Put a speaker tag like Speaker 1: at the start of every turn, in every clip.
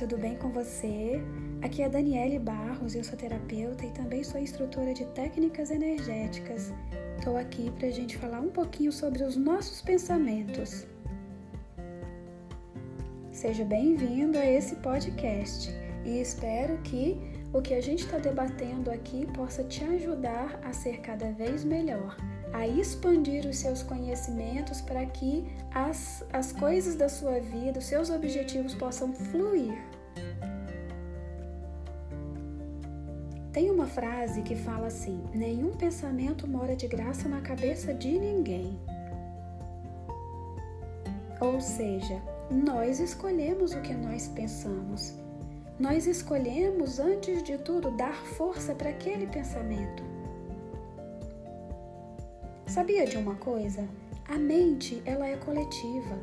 Speaker 1: tudo bem com você? Aqui é Daniele Barros, eu sou terapeuta e também sou instrutora de técnicas energéticas. Estou aqui para a gente falar um pouquinho sobre os nossos pensamentos. Seja bem-vindo a esse podcast e espero que o que a gente está debatendo aqui possa te ajudar a ser cada vez melhor, a expandir os seus conhecimentos para que as, as coisas da sua vida, os seus objetivos possam fluir. Tem uma frase que fala assim: nenhum pensamento mora de graça na cabeça de ninguém. Ou seja, nós escolhemos o que nós pensamos. Nós escolhemos, antes de tudo, dar força para aquele pensamento. Sabia de uma coisa? A mente, ela é coletiva.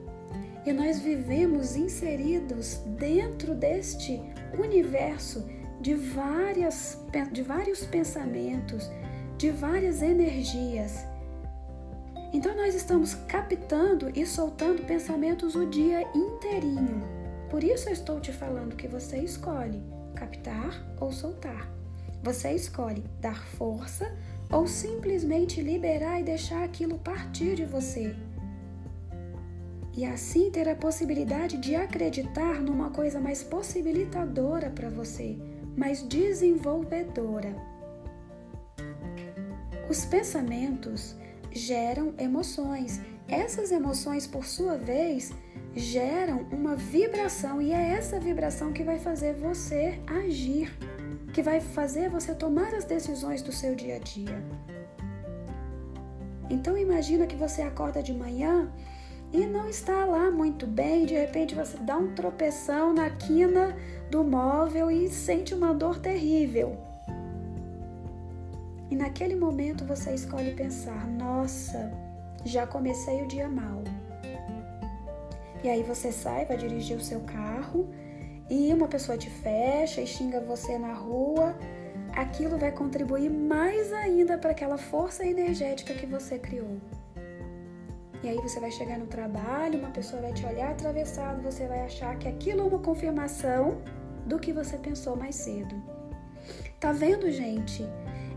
Speaker 1: E nós vivemos inseridos dentro deste universo de, várias, de vários pensamentos, de várias energias. Então nós estamos captando e soltando pensamentos o dia inteirinho. Por isso eu estou te falando que você escolhe captar ou soltar. Você escolhe dar força ou simplesmente liberar e deixar aquilo partir de você. E assim ter a possibilidade de acreditar numa coisa mais possibilitadora para você, mais desenvolvedora. Os pensamentos geram emoções. Essas emoções, por sua vez, geram uma vibração e é essa vibração que vai fazer você agir que vai fazer você tomar as decisões do seu dia a dia. Então imagina que você acorda de manhã e não está lá muito bem, de repente você dá um tropeção na quina do móvel e sente uma dor terrível. E naquele momento você escolhe pensar: nossa, já comecei o dia mal. E aí você sai, vai dirigir o seu carro e uma pessoa te fecha e xinga você na rua, aquilo vai contribuir mais ainda para aquela força energética que você criou. E aí você vai chegar no trabalho, uma pessoa vai te olhar atravessado, você vai achar que aquilo é uma confirmação do que você pensou mais cedo. Tá vendo, gente?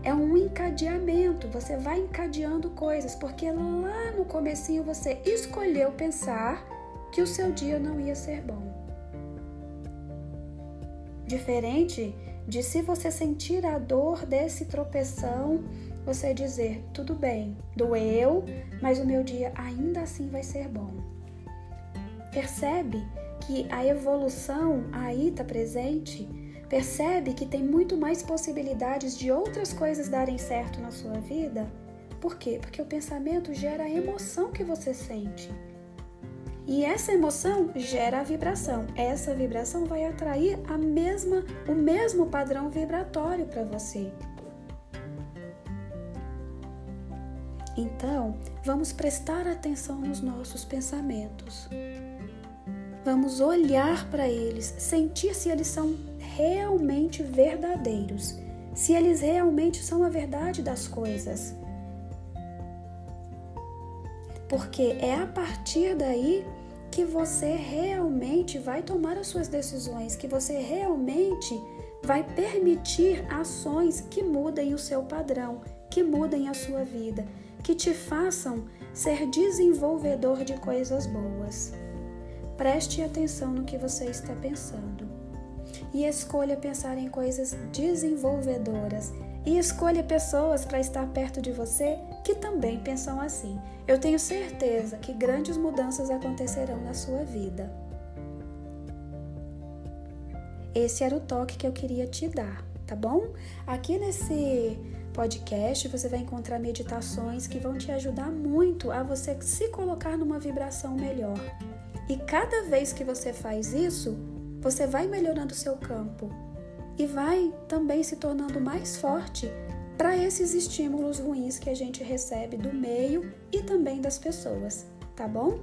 Speaker 1: É um encadeamento, você vai encadeando coisas, porque lá no comecinho você escolheu pensar que o seu dia não ia ser bom. Diferente de se você sentir a dor desse tropeção, você dizer: tudo bem, doeu, mas o meu dia ainda assim vai ser bom. Percebe que a evolução aí está presente? Percebe que tem muito mais possibilidades de outras coisas darem certo na sua vida? Por quê? Porque o pensamento gera a emoção que você sente. E essa emoção gera a vibração. Essa vibração vai atrair a mesma, o mesmo padrão vibratório para você. Então, vamos prestar atenção nos nossos pensamentos. Vamos olhar para eles, sentir se eles são realmente verdadeiros, se eles realmente são a verdade das coisas. Porque é a partir daí que você realmente vai tomar as suas decisões, que você realmente vai permitir ações que mudem o seu padrão, que mudem a sua vida, que te façam ser desenvolvedor de coisas boas. Preste atenção no que você está pensando e escolha pensar em coisas desenvolvedoras e escolha pessoas para estar perto de você que também pensam assim. Eu tenho certeza que grandes mudanças acontecerão na sua vida. Esse era o toque que eu queria te dar, tá bom? Aqui nesse podcast você vai encontrar meditações que vão te ajudar muito a você se colocar numa vibração melhor. E cada vez que você faz isso, você vai melhorando o seu campo e vai também se tornando mais forte para esses estímulos ruins que a gente recebe do meio e também das pessoas, tá bom?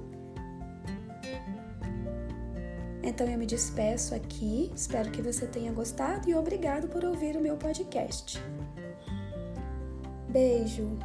Speaker 1: Então eu me despeço aqui, espero que você tenha gostado e obrigado por ouvir o meu podcast. Beijo!